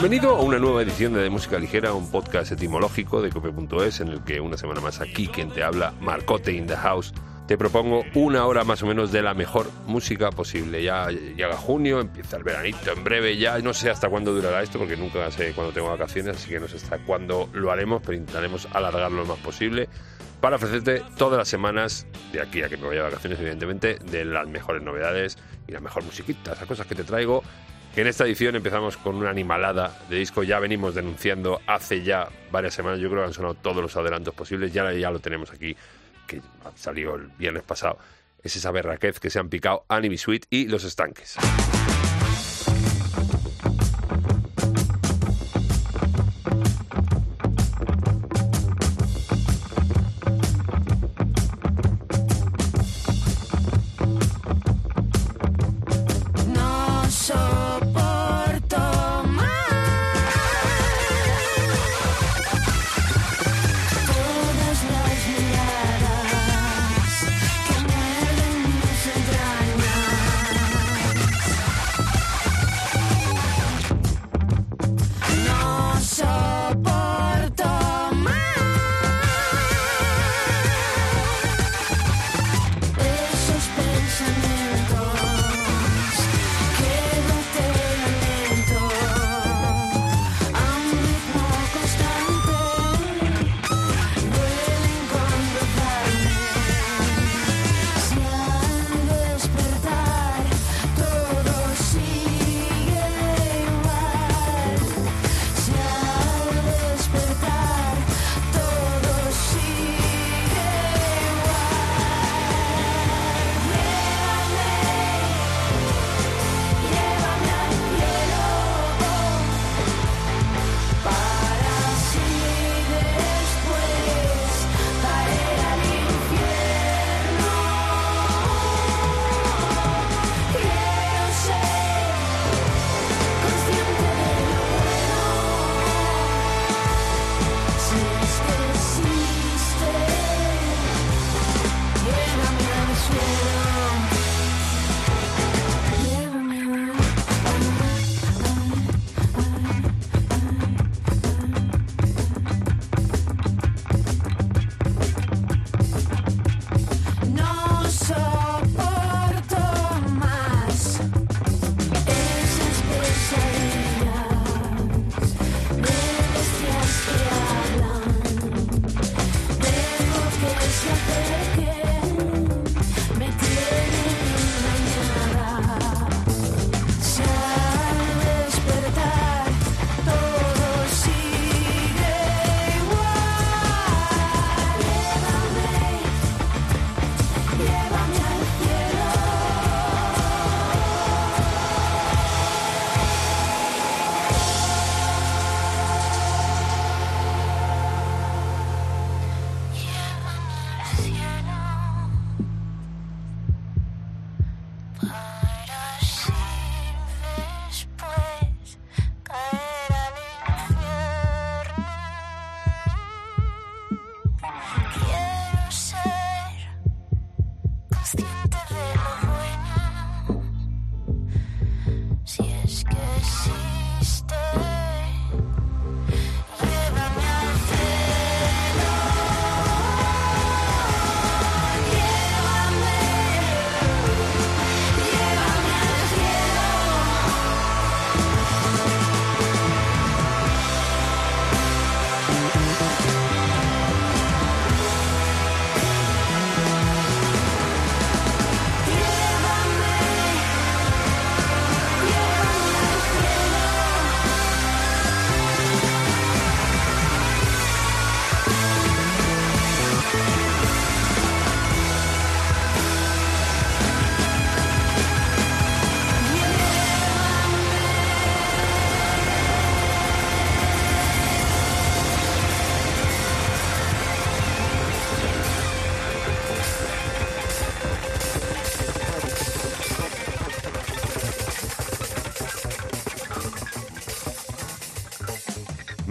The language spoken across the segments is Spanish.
Bienvenido a una nueva edición de, Música Ligera, un podcast etimológico de cope.es en el que una semana más aquí quien te habla, Marcote in the House, te propongo una hora más o menos de la mejor música posible. Ya llega junio, empieza el veranito en breve, ya no sé hasta cuándo durará esto porque nunca sé cuándo tengo vacaciones, así que no sé hasta cuándo lo haremos, pero intentaremos alargarlo lo más posible para ofrecerte todas las semanas, de aquí a que me vaya de vacaciones evidentemente, de las mejores novedades y la mejor musiquita, esas cosas que te traigo en esta edición empezamos con una animalada de disco, ya venimos denunciando hace ya varias semanas, yo creo que han sonado todos los adelantos posibles, ya, ya lo tenemos aquí que salió el viernes pasado, es esa berraquez que se han picado Anime Sweet y Los Estanques.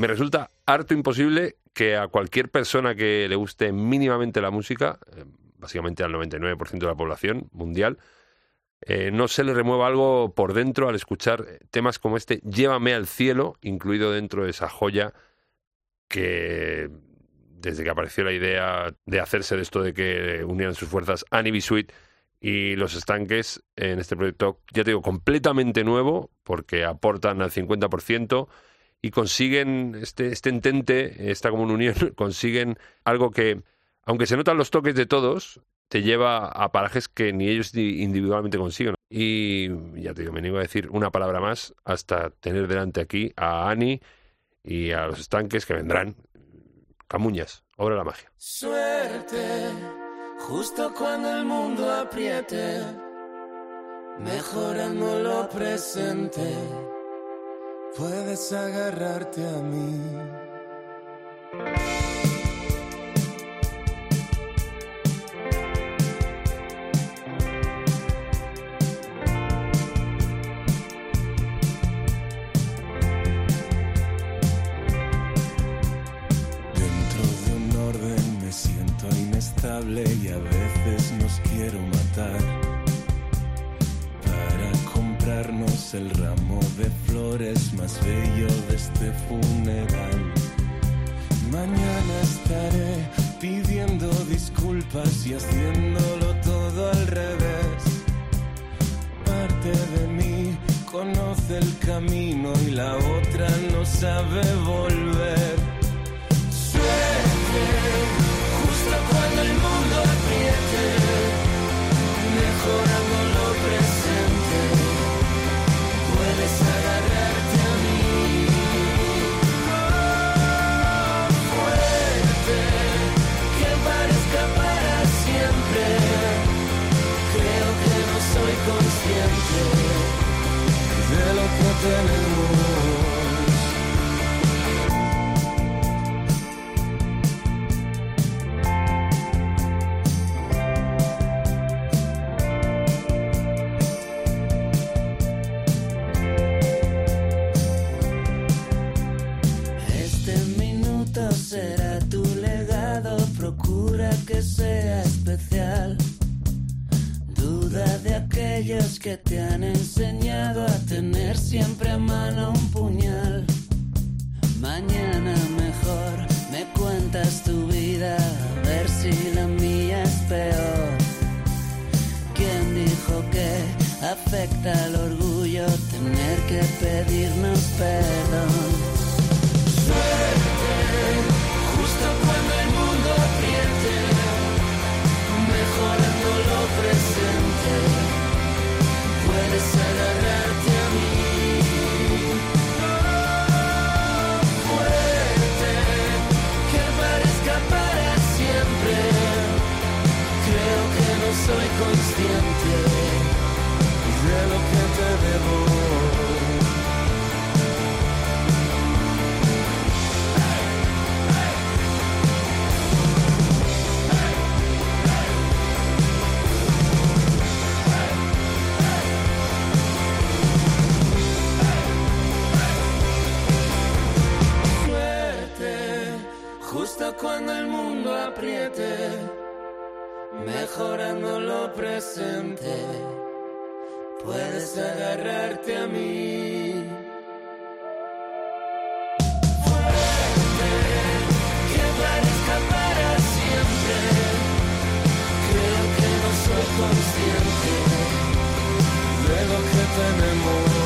Resulta harto imposible que a cualquier persona que le guste mínimamente la música, eh, básicamente al 99% de la población mundial, eh, no se le remueva algo por dentro al escuchar temas como este Llévame al cielo, incluido dentro de esa joya que desde que apareció la idea de hacerse de esto de que unieran sus fuerzas Annie Sweet y los estanques en este proyecto, ya te digo, completamente nuevo, porque aportan al 50% y consiguen este, este entente, esta como unión, consiguen algo que, aunque se notan los toques de todos, te lleva a parajes que ni ellos individualmente consiguen. Y ya te digo, me niego a decir una palabra más hasta tener delante aquí a Ani y a los estanques que vendrán. Camuñas, obra la magia. Suerte, justo cuando el mundo apriete, mejorando lo presente, puedes agarrarte a mí. Mejorando lo presente, puedes agarrarte a mí. Fuerte, que parezca para siempre, creo que no soy consciente lo que tenemos.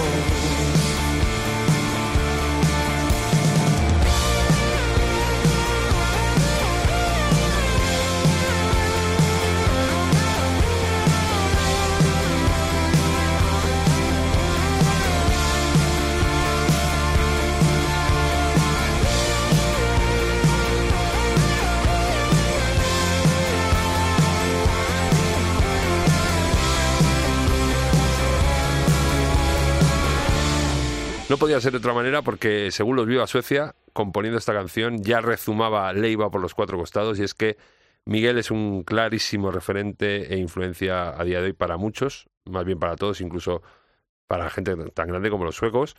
Podía ser de otra manera porque, según los Viva Suecia, componiendo esta canción ya rezumaba Leiva por los cuatro costados y es que Miguel es un clarísimo referente e influencia a día de hoy para muchos, más bien para todos, incluso para gente tan grande como los suecos.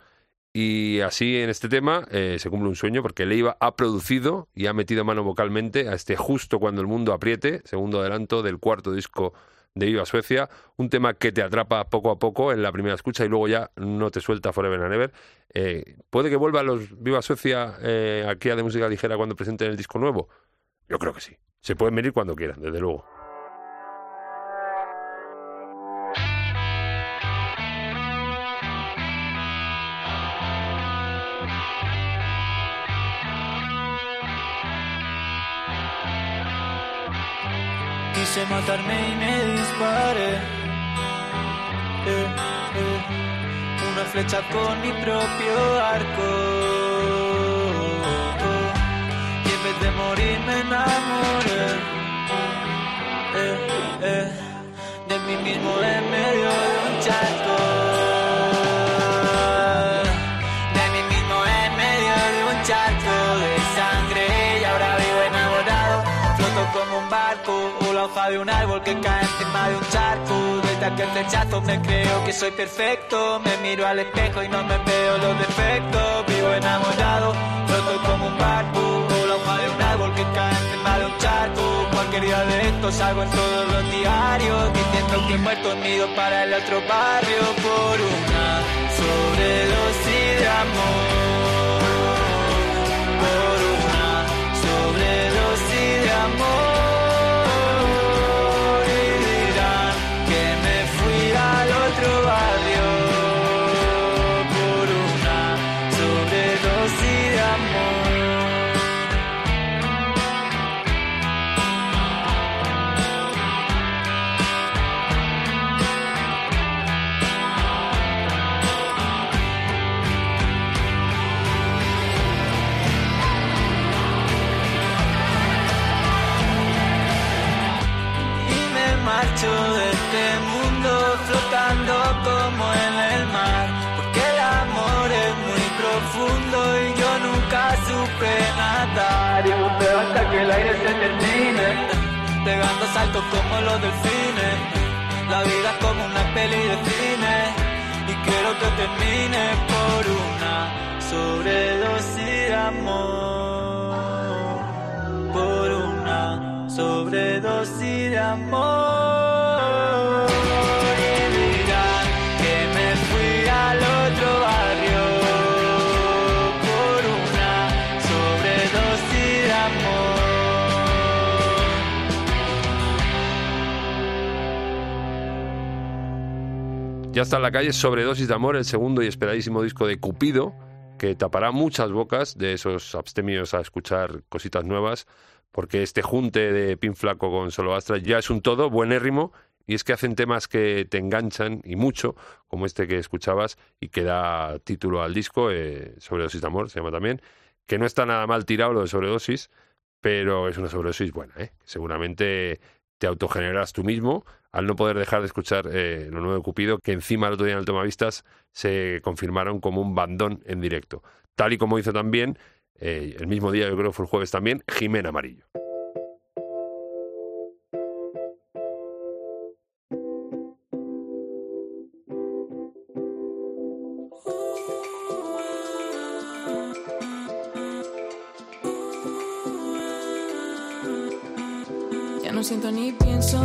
Y así en este tema eh, se cumple un sueño porque Leiva ha producido y ha metido mano vocalmente a este justo cuando el mundo apriete, segundo adelanto del cuarto disco de Viva Suecia, un tema que te atrapa poco a poco en la primera escucha y luego ya no te suelta Forever and Ever. Eh, ¿Puede que vuelvan los Viva Suecia eh, aquí a de música ligera cuando presenten el disco nuevo? Yo creo que sí. Se pueden venir cuando quieran, desde luego. quise matarme y me Eh, eh, una flecha con mi propio arco. Y en vez de morir me enamoré. Eh, de mí mismo en medio hoja de un árbol que cae encima de un charco. Desde aquel rechazo me creo que soy perfecto. Me miro al espejo y no me veo los defectos. Vivo enamorado, roto como un barco. O la hoja de un árbol que cae encima de un charco. Cualquier día de esto salgo en todos los diarios. Diciendo que muerto unido para el otro barrio. Por una sobredosis de amor. Pegando saltos como los delfines. La vida es como una peli de cine y quiero que termine por una sobredosis de amor. Por una sobredosis de amor. Ya está en la calle Sobredosis de Amor, el segundo y esperadísimo disco de Cupido, que tapará muchas bocas de esos abstemios a escuchar cositas nuevas, porque este junte de Pin Flaco con Solo Astra ya es un todo buenérrimo, y es que hacen temas que te enganchan y mucho, como este que escuchabas y que da título al disco, eh, Sobredosis de Amor se llama también, que no está nada mal tirado lo de sobredosis, pero es una sobredosis buena, ¿eh? seguramente te autogeneras tú mismo al no poder dejar de escuchar eh, lo nuevo de Cupido, que encima el otro día en el Tomavistas se confirmaron como un bandón en directo. Tal y como hizo también, eh, el mismo día, yo creo que fue el jueves también, Jimena Amarillo.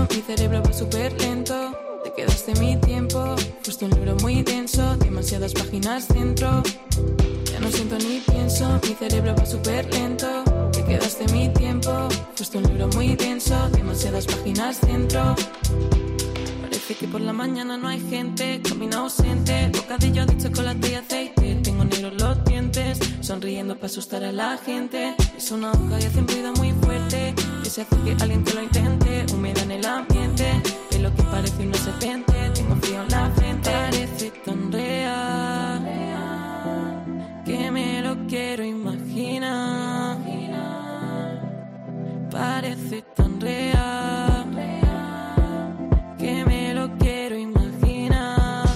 Mi cerebro va súper lento. Te quedaste mi tiempo, fuiste un libro muy denso, demasiadas páginas dentro. Ya no siento ni pienso, mi cerebro va súper lento. Te quedaste mi tiempo, fuiste un libro muy denso, demasiadas páginas dentro. Parece que por la mañana no hay gente, camino ausente, bocadillo de chocolate y aceite. Tengo negros los dientes, sonriendo para asustar a la gente. Es una hoja y hace un ruido muy fuerte se hace que alguien te lo intente. Humedad en el ambiente, de lo que parece una serpiente. Tengo frío en la frente, parece tan real que me lo quiero imaginar. Parece tan real que me lo quiero imaginar.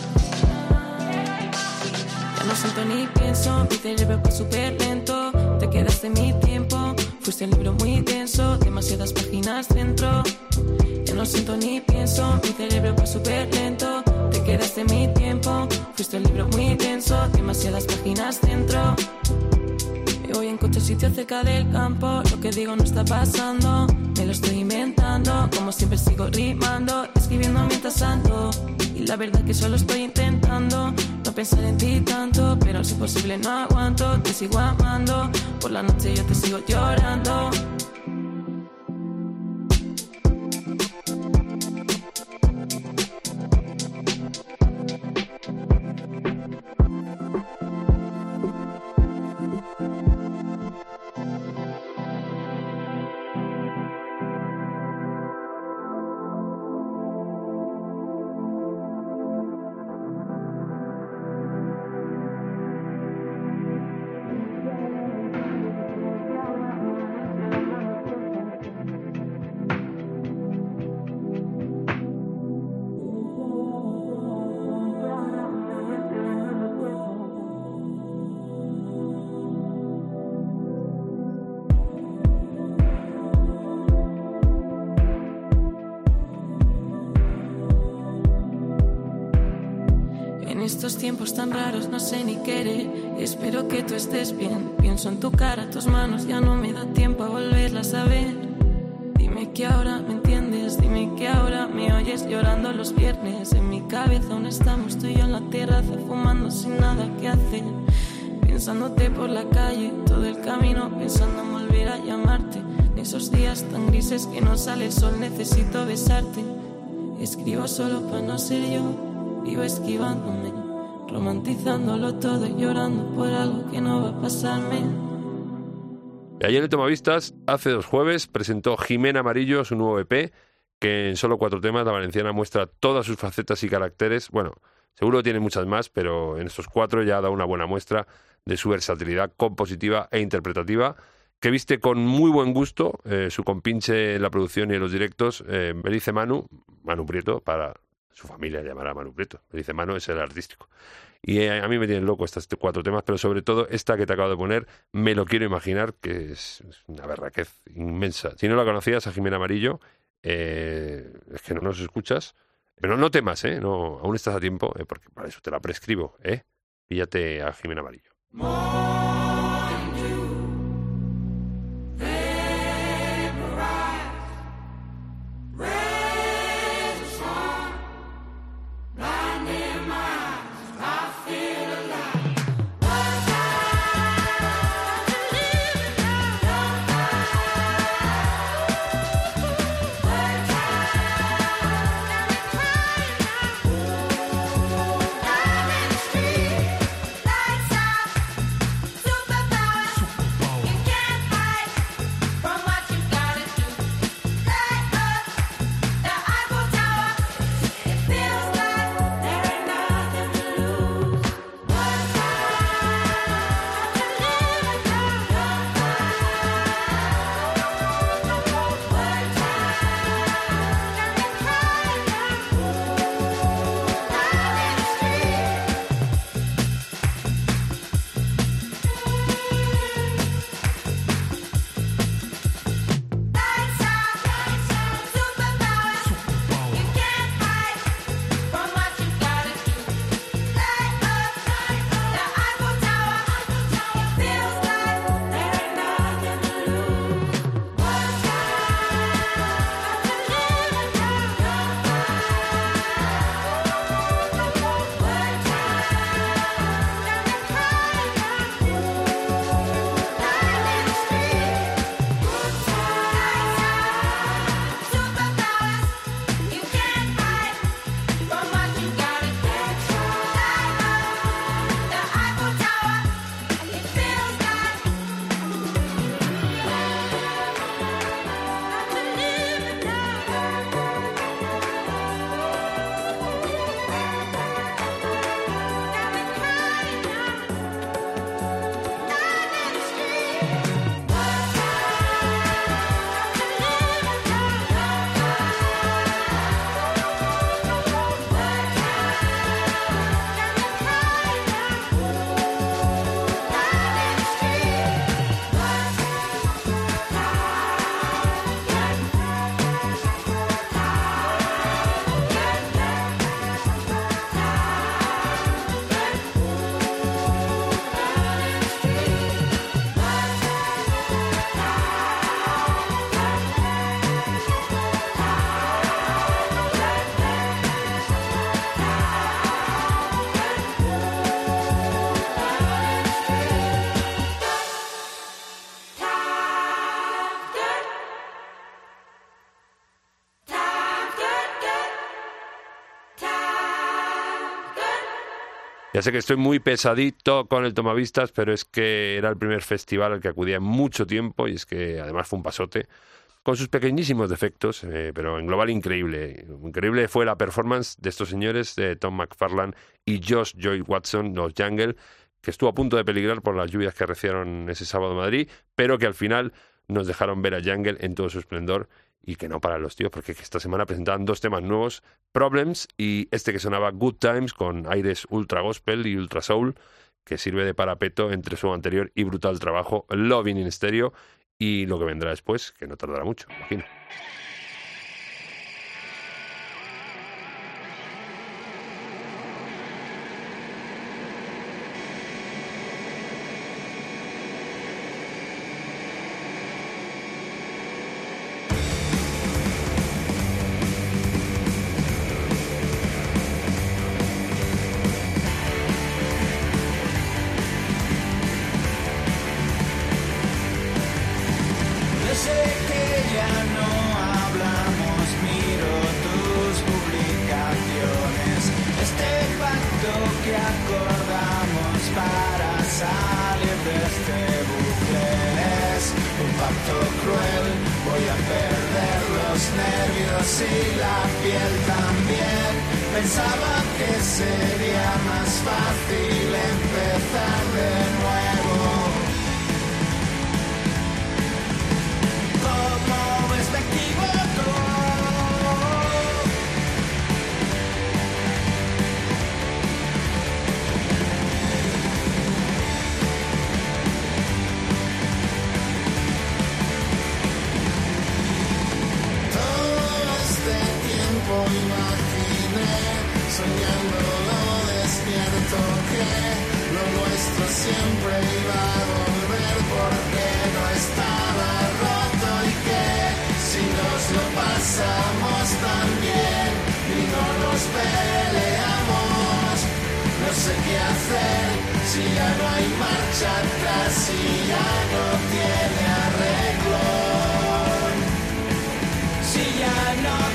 Ya no siento ni pienso, mi cerebro va súper lento. Te quedaste mi tiempo Fuiste un libro muy denso, demasiadas páginas dentro. Ya no siento ni pienso, mi cerebro va súper lento. Te quedaste mi tiempo, fuiste un libro muy denso, demasiadas páginas dentro. Voy en coche sitio cerca del campo, lo que digo no está pasando. Me lo estoy inventando, como siempre sigo rimando, escribiendo mientras santo. Y la verdad que solo estoy intentando no pensar en ti tanto, pero si posible no aguanto, te sigo amando. Por la noche yo te sigo llorando. Tiempos tan raros no sé ni qué Espero que tú estés bien. Pienso en tu cara, tus manos, ya no me da tiempo a volverlas a ver. Dime que ahora me entiendes, dime que ahora me oyes llorando los viernes. En mi cabeza aún estamos tú y yo en la terraza fumando sin nada que hacer. Pensándote por la calle, todo el camino, pensando en volver a llamarte. En esos días tan grises que no sale el sol, necesito besarte. Escribo solo para no ser yo, vivo esquivándome romantizándolo todo y llorando por algo que no va a pasarme. Ayer en el Tomavistas, hace dos jueves, presentó Jimena Amarillo su nuevo EP, que en solo cuatro temas la valenciana muestra todas sus facetas y caracteres. Bueno, seguro tiene muchas más, pero en estos cuatro ya da una buena muestra de su versatilidad compositiva e interpretativa, que viste con muy buen gusto eh, su compinche en la producción y en los directos, eh, Manu, Manu Prieto, para su familia llamará Manu Prieto. Me dice Manu es el artístico. Y eh, a mí me tienen loco estos cuatro temas, pero sobre todo esta que te acabo de poner, me lo quiero imaginar, que es una berraquez inmensa. Si no la conocías, a Jimena Amarillo, eh, es que no nos escuchas. Pero no temas, ¿eh? No, aún estás a tiempo, eh, porque para eso te la prescribo, ¿eh? Píllate a Jimena Amarillo. Ya sé que estoy muy pesadito con el Tomavistas, pero es que era el primer festival al que acudía en mucho tiempo y es que además fue un pasote con sus pequeñísimos defectos, eh, pero en global increíble. Increíble fue la performance de estos señores, de Tom McFarland y Josh Joy Watson, los Jungle, que estuvo a punto de peligrar por las lluvias que arreciaron ese sábado en Madrid, pero que al final nos dejaron ver a Jungle en todo su esplendor y que no para los tíos, porque esta semana presentaban dos temas nuevos, Problems y este que sonaba Good Times con aires ultra gospel y ultra soul, que sirve de parapeto entre su anterior y brutal trabajo Loving in Stereo y lo que vendrá después, que no tardará mucho, imagino. él también. Pensaba que sería más fácil empezar de nuevo. que lo nuestro siempre iba a volver porque no estaba roto y que si nos lo pasamos tan bien y no nos peleamos, no sé qué hacer si ya no hay marcha atrás y si ya no tiene arreglo. Si ya no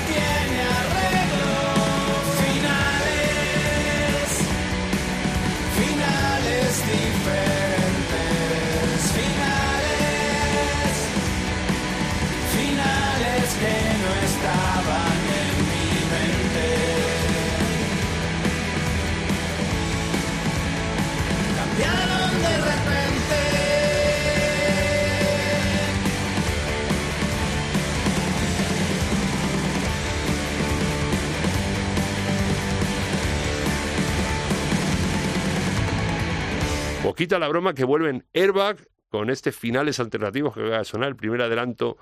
quita la broma que vuelven Airbag con este finales alternativos que va a sonar el primer adelanto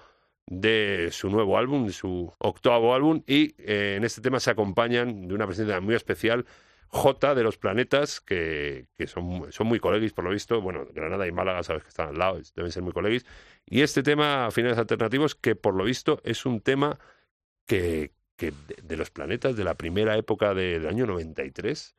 de su nuevo álbum, de su octavo álbum, y eh, en este tema se acompañan de una presencia muy especial, J de los Planetas, que, que son, son, muy colegis por lo visto, bueno, Granada y Málaga sabes que están al lado, deben ser muy colegis, y este tema, finales alternativos, que por lo visto es un tema que, que de, los planetas de la primera época del año 93,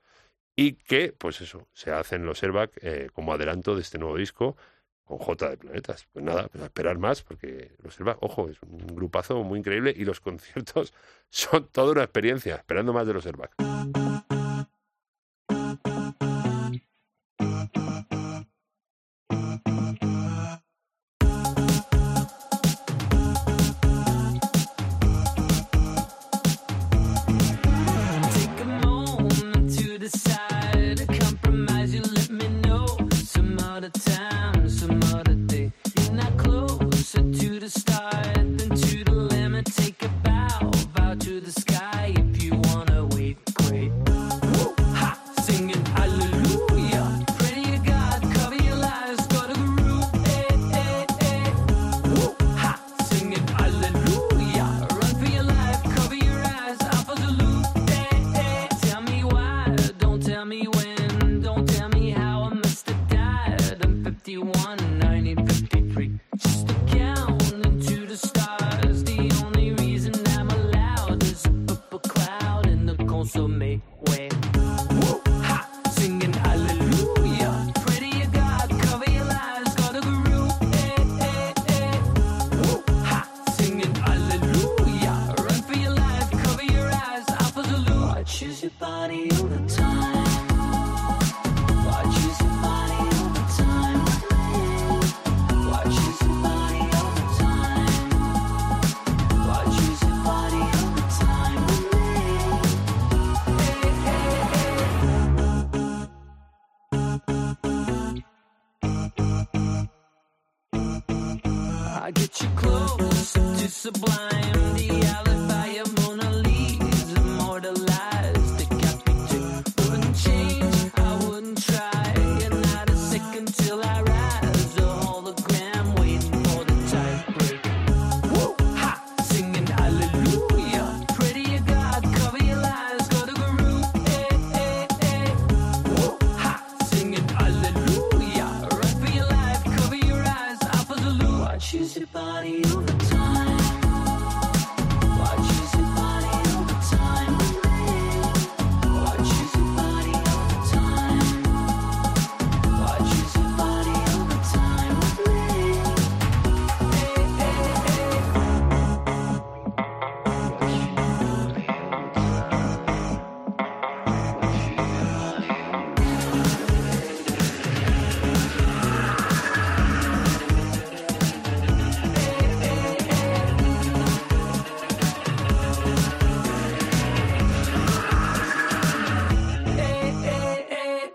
y que, pues eso, se hacen los Airbags eh, como adelanto de este nuevo disco con J de Planetas. Pues nada, pues a esperar más, porque los Airbags, ojo, es un grupazo muy increíble y los conciertos son toda una experiencia, esperando más de los Airbags. The sky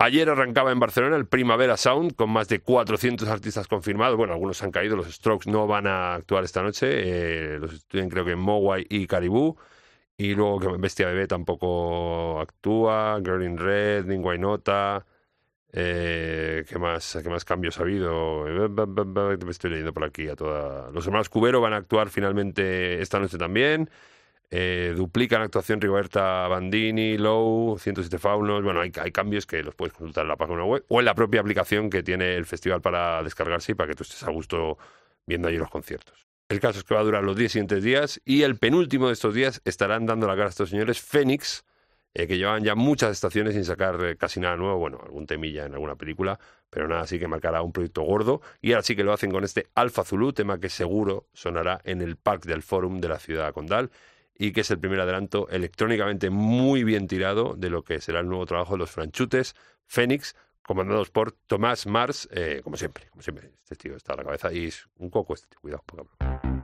Ayer arrancaba en Barcelona el Primavera Sound con más de 400 artistas confirmados. Bueno, algunos han caído, los Strokes no van a actuar esta noche. eh, los estudian creo que en Mogwai y Caribú. Y luego que Bestia Bebé tampoco actúa. Girl in Red, Ningway Nota. Eh, ¿qué, más, ¿Qué más cambios ha habido? Me estoy leyendo por aquí a toda. Los hermanos Cubero van a actuar finalmente esta noche también. Eh, duplican actuación Rigoberta Bandini, Low, 107 Faunos. Bueno, hay, cambios que los puedes consultar en la página web o en la propia aplicación que tiene el festival para descargarse y para que tú estés a gusto viendo allí los conciertos. El caso es que va a durar los 10 siguientes días y el penúltimo de estos días estarán dando la cara a estos señores Fénix, eh, que llevan ya muchas estaciones sin sacar eh, casi nada nuevo, bueno, algún temilla en alguna película, pero nada así que marcará un proyecto gordo. Y ahora sí que lo hacen con este Alfa Zulu, tema que seguro sonará en el Parque del Forum de la ciudad condal y que es el primer adelanto electrónicamente muy bien tirado de lo que será el nuevo trabajo de los franchutes Fénix, comandados por Tomás Mars, eh, como siempre, como siempre. Este tío está a la cabeza y es un coco este cuidado, poca broma.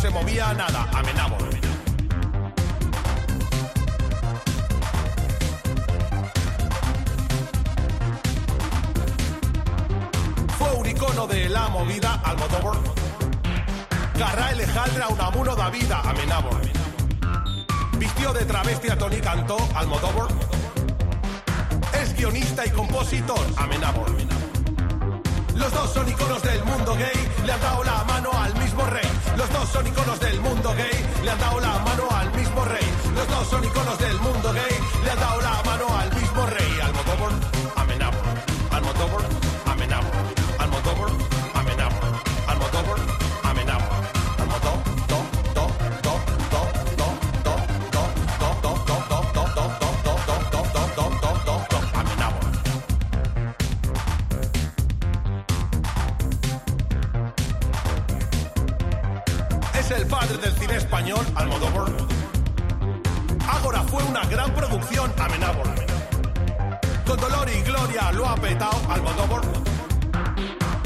Se movía nada, Amenábor. Fue un icono de la movida, Almodóvar. Garra Alejandra, Unamuno da vida, Amenábor. Vistió de travesti a Tony Cantó, Almodóvar. Es guionista y compositor, Amenábor. Los dos son iconos del mundo gay, le han dado la mano al mismo rey. Los dos son iconos del mundo gay, le han dado la mano al mismo rey. Los dos son iconos del mundo gay, le han dado la mano al mismo rey. Almodóvar, dolor y gloria lo ha petado, Almodóvar.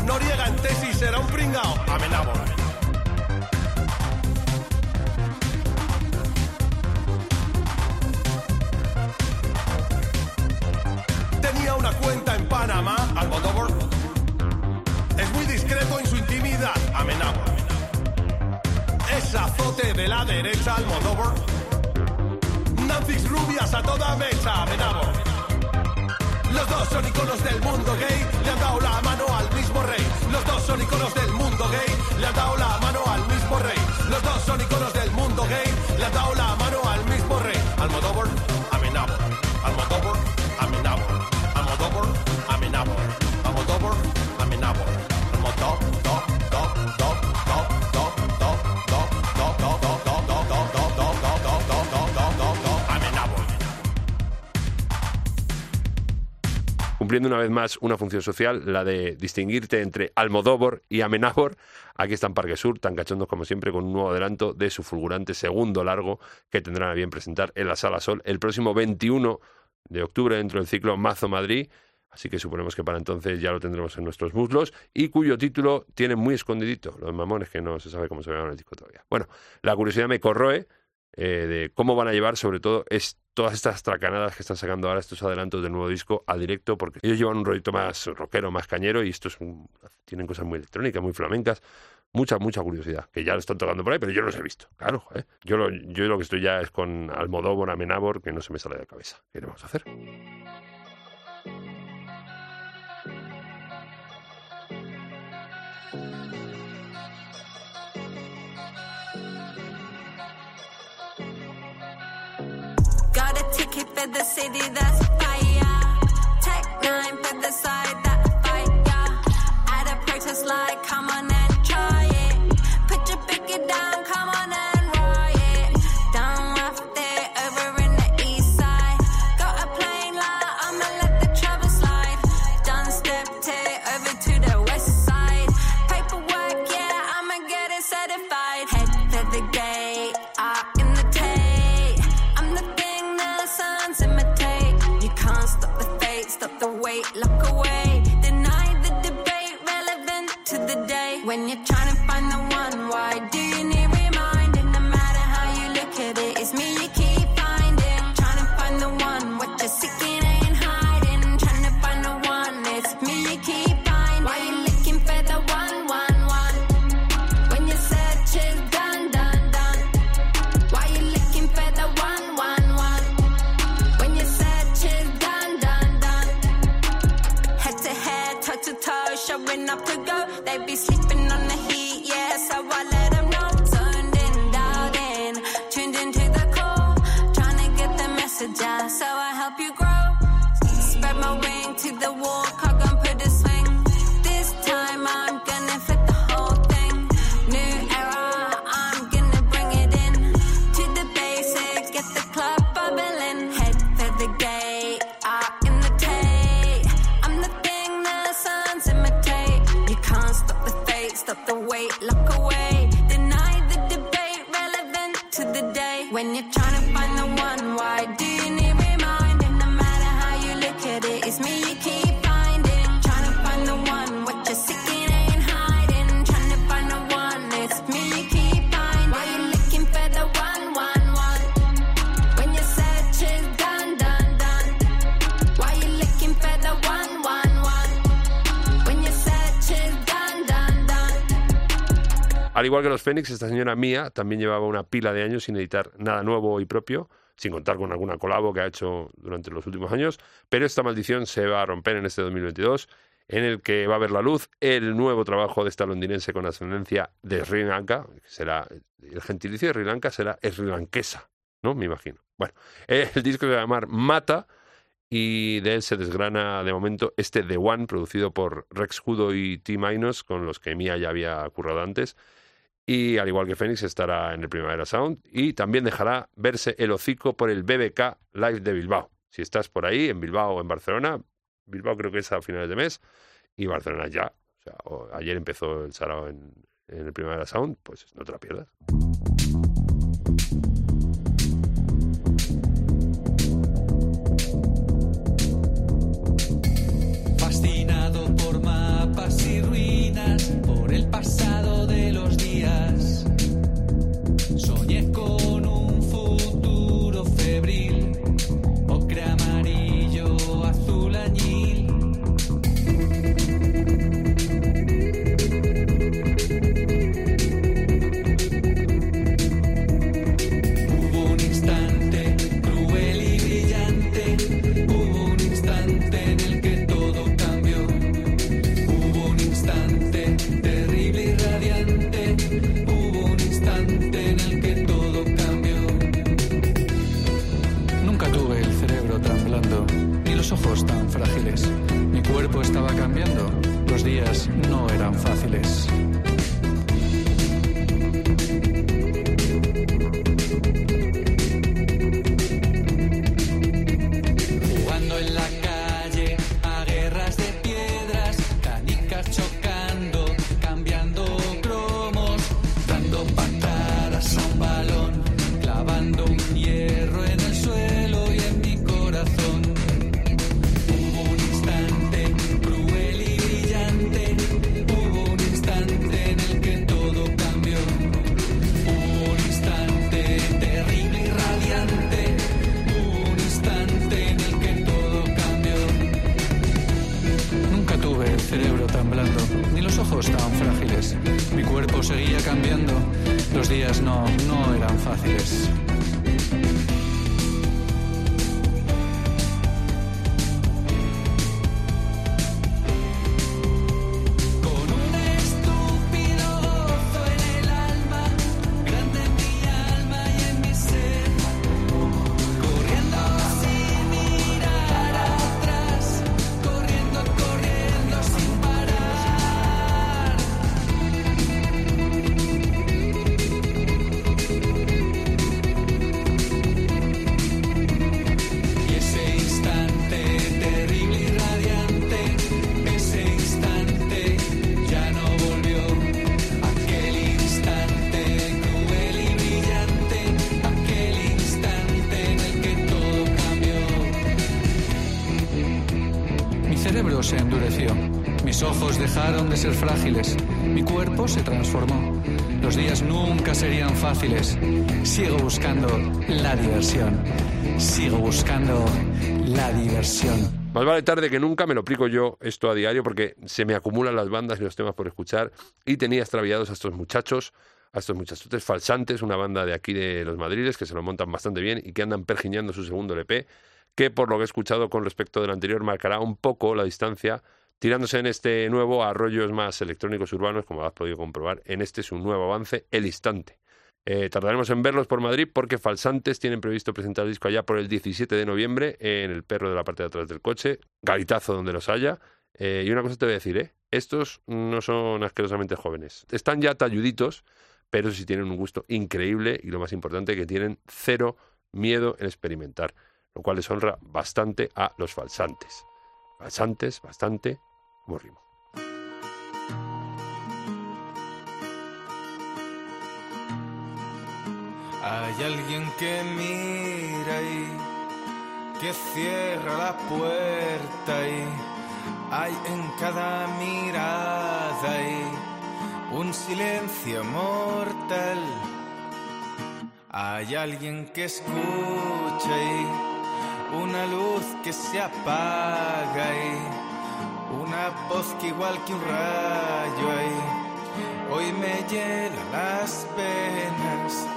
Noriega en tesis será un pringao, Amenábor. Tenía una cuenta en Panamá, Almodóvar. Es muy discreto en su intimidad, Amenábor. Es azote de la derecha Almodóvar. Nancy's rubias a toda mecha, Amenábor. Los dos son iconos del mundo gay, le han dado la mano al mismo rey. Los dos son iconos del mundo gay, le han dado la mano al mismo rey. Los dos son iconos del mundo gay, le han dado la cumpliendo una vez más una función social, la de distinguirte entre Almodóvar y Amenábor. Aquí está en Parque Sur, tan cachondos como siempre, con un nuevo adelanto de su fulgurante segundo largo que tendrán a bien presentar en la Sala Sol el próximo 21 de octubre dentro del ciclo Mazo Madrid. Así que suponemos que para entonces ya lo tendremos en nuestros muslos y cuyo título tiene muy escondidito. Los mamones que no se sabe cómo se llama el disco todavía. Bueno, la curiosidad me corroe eh, de cómo van a llevar sobre todo es, todas estas tracanadas que están sacando ahora estos adelantos del nuevo disco a directo porque ellos llevan un rollito más rockero, más cañero y estos tienen cosas muy electrónicas, muy flamencas. Mucha, mucha curiosidad, que ya lo están tocando por ahí, pero yo no los he visto. Claro, ¿eh? yo, lo, yo lo que estoy ya es con Almodóvar, Amenábor, que no se me sale de la cabeza. ¿Qué a hacer? The city that's fire. Tech nine for the side that yeah. At a protest like, come on and try it. Put your picket down, igual que los Fénix, esta señora Mía también llevaba una pila de años sin editar nada nuevo y propio, sin contar con alguna colabo que ha hecho durante los últimos años, pero esta maldición se va a romper en este 2022, en el que va a ver la luz el nuevo trabajo de esta londinense con ascendencia de Sri Lanka, que será el gentilicio de Sri Lanka será sri lankesa, ¿no? Me imagino. Bueno, el disco se va a llamar Mata y de él se desgrana de momento este The One, producido por Rex Hudo y T Minos, con los que Mia ya había currado antes. Y al igual que Phoenix estará en el Primavera Sound y también dejará verse el hocico por el BBK Live de Bilbao. Si estás por ahí, en Bilbao o en Barcelona, Bilbao creo que es a finales de mes y Barcelona ya. O sea, o- ayer empezó el Sarao en, en el Primavera Sound, pues no te la pierdas. Sigo buscando la diversión. Sigo buscando la diversión. Más vale tarde que nunca, me lo aplico yo esto a diario porque se me acumulan las bandas y los temas por escuchar y tenía extraviados a estos muchachos, a estos muchachotes falsantes, una banda de aquí de los Madriles que se lo montan bastante bien y que andan pergiñando su segundo LP, que por lo que he escuchado con respecto del anterior marcará un poco la distancia, tirándose en este nuevo a rollos más electrónicos urbanos, como has podido comprobar, en este su nuevo avance, El Instante. Eh, tardaremos en verlos por Madrid porque Falsantes tienen previsto presentar el disco allá por el 17 de noviembre en el perro de la parte de atrás del coche, garitazo donde los haya. Eh, y una cosa te voy a decir, ¿eh? estos no son asquerosamente jóvenes. Están ya talluditos, pero sí tienen un gusto increíble y lo más importante que tienen cero miedo en experimentar, lo cual les honra bastante a los falsantes. Falsantes, bastante, como rimo. Hay alguien que mira y que cierra la puerta y hay en cada mirada y un silencio mortal. Hay alguien que escucha y una luz que se apaga y una voz que igual que un rayo ahí hoy me llena las penas.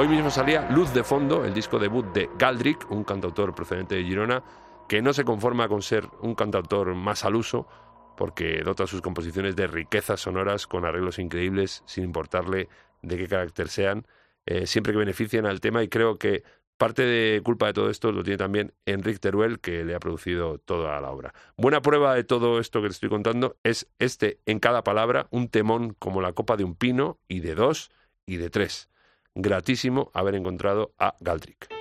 Hoy mismo salía Luz de Fondo, el disco debut de Galdric, un cantautor procedente de Girona, que no se conforma con ser un cantautor más al uso, porque dota sus composiciones de riquezas sonoras con arreglos increíbles, sin importarle de qué carácter sean, eh, siempre que beneficien al tema, y creo que parte de culpa de todo esto lo tiene también Enrique Teruel, que le ha producido toda la obra. Buena prueba de todo esto que te estoy contando es este, en cada palabra, un temón como la copa de un pino, y de dos, y de tres gratísimo haber encontrado a Galdric.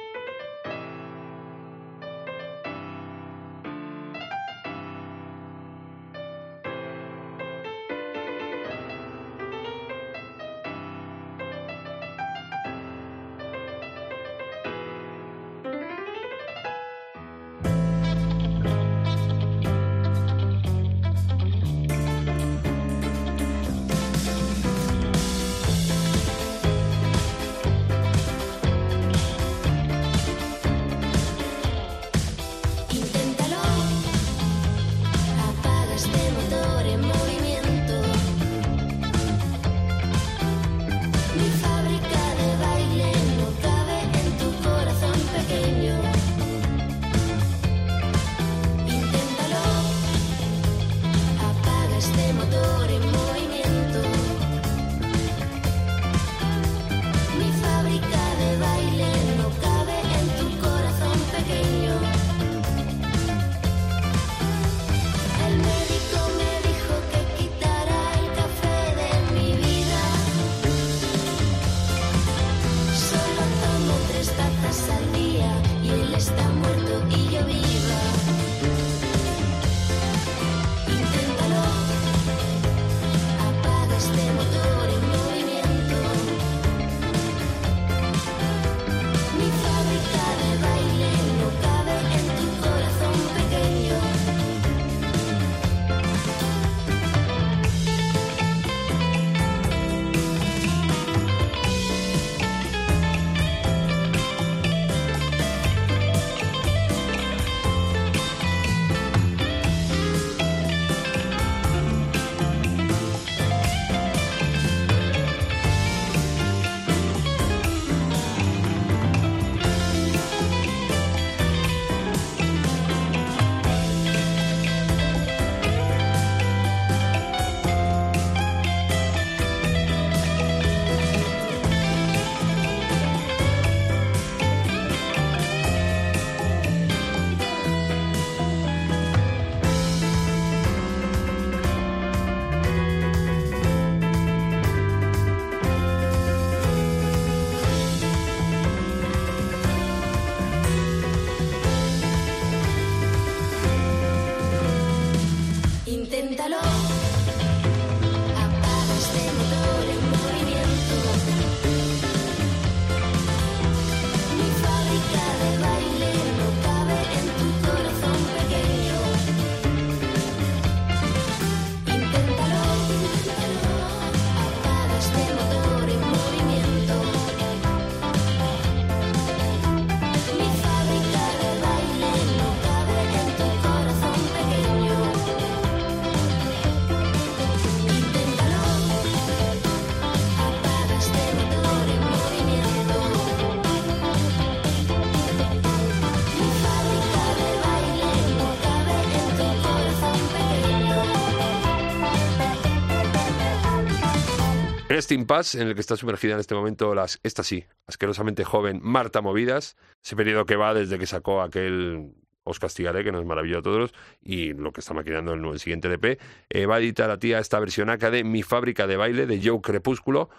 Este impasse en el que está sumergida en este momento las, esta sí, asquerosamente joven Marta Movidas, ese periodo que va desde que sacó aquel Os castigaré, que nos maravilló a todos, y lo que está maquinando el, el siguiente LP, eh, va a editar la tía esta versión acá de Mi fábrica de baile de Joe Crepúsculo,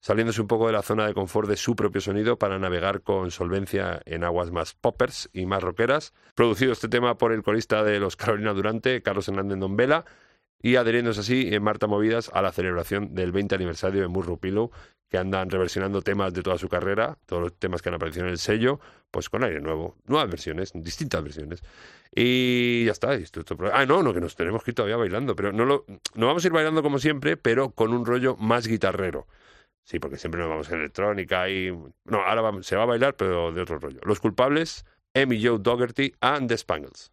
saliéndose un poco de la zona de confort de su propio sonido para navegar con solvencia en aguas más poppers y más rockeras. Producido este tema por el corista de los Carolina Durante, Carlos Hernández Dombela, y adheriéndose así en Marta Movidas a la celebración del 20 aniversario de Murru Pillow, que andan reversionando temas de toda su carrera, todos los temas que han aparecido en el sello, pues con aire nuevo, nuevas versiones, distintas versiones. Y ya está. Esto, esto- ah, no, no, que nos tenemos que ir todavía bailando, pero no, lo, no vamos a ir bailando como siempre, pero con un rollo más guitarrero. Sí, porque siempre nos vamos a electrónica y... No, ahora vamos- se va a bailar, pero de otro rollo. Los culpables, Amy Joe Dougherty and the Spangles.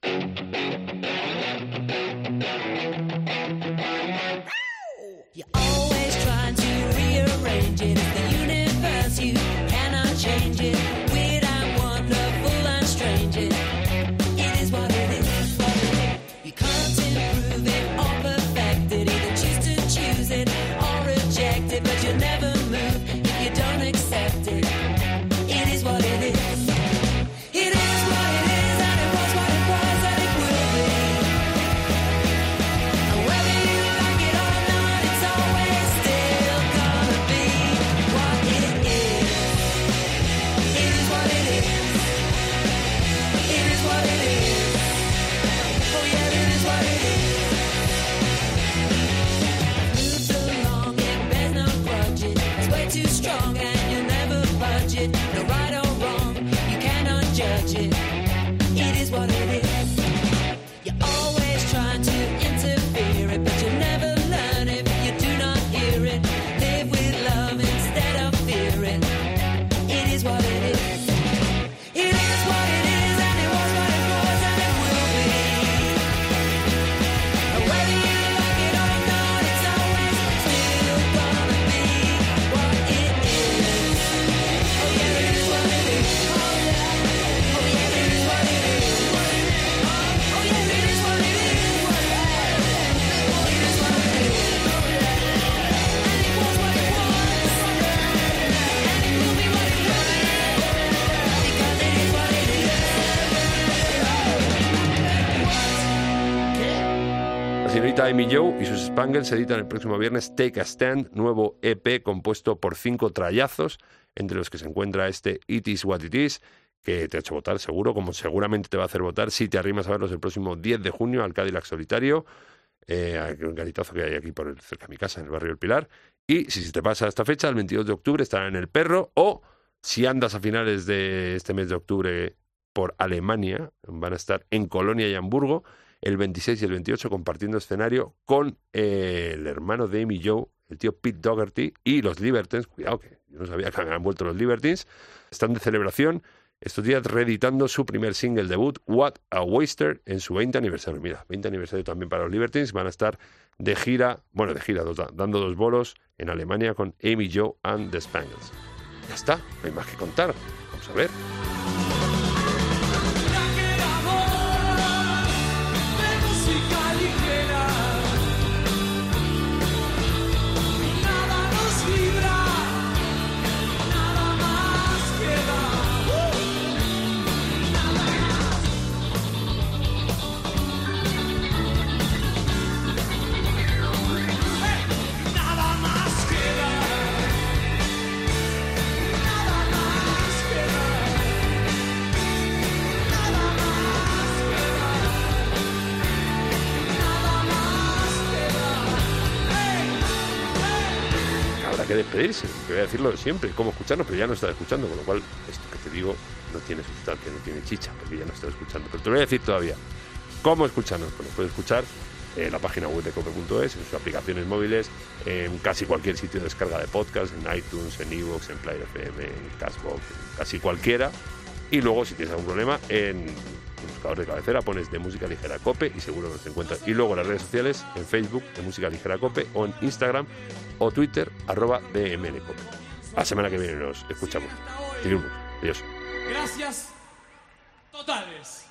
Amy Joe y sus Spangles editan el próximo viernes Take a Stand, nuevo EP compuesto por cinco trayazos, entre los que se encuentra este It Is What It Is, que te ha hecho votar seguro, como seguramente te va a hacer votar si te arrimas a verlos el próximo 10 de junio al Cadillac Solitario, eh, un garitazo que hay aquí por cerca de mi casa, en el barrio del Pilar. Y si te pasa esta fecha, el 22 de octubre estarán en El Perro, o si andas a finales de este mes de octubre por Alemania, van a estar en Colonia y Hamburgo, el 26 y el 28 compartiendo escenario con eh, el hermano de Amy Joe, el tío Pete Dougherty y los Libertines. Cuidado, que yo no sabía que habían vuelto los Libertines. Están de celebración estos días reeditando su primer single debut, What a Waster, en su 20 aniversario. Mira, 20 aniversario también para los Libertines. Van a estar de gira, bueno, de gira, dando dos bolos en Alemania con Amy Joe and the Spangles. Ya está, no hay más que contar. Vamos a ver. Despedirse, voy a decirlo siempre, cómo escucharnos, pero ya no está escuchando, con lo cual esto que te digo no tiene sustancia, no tiene chicha, porque ya no está escuchando. Pero te lo voy a decir todavía. ¿Cómo escucharnos? Pues nos puedes escuchar en la página web de cope.es, en sus aplicaciones móviles, en casi cualquier sitio de descarga de podcast, en iTunes, en Evox, en Player FM, en Castbox, en casi cualquiera. Y luego, si tienes algún problema, en buscador de cabecera pones de música ligera cope y seguro nos encuentras. Y luego en las redes sociales, en Facebook de música ligera cope o en Instagram o Twitter arroba DML cope. La semana que viene nos escuchamos. Adiós. Gracias totales.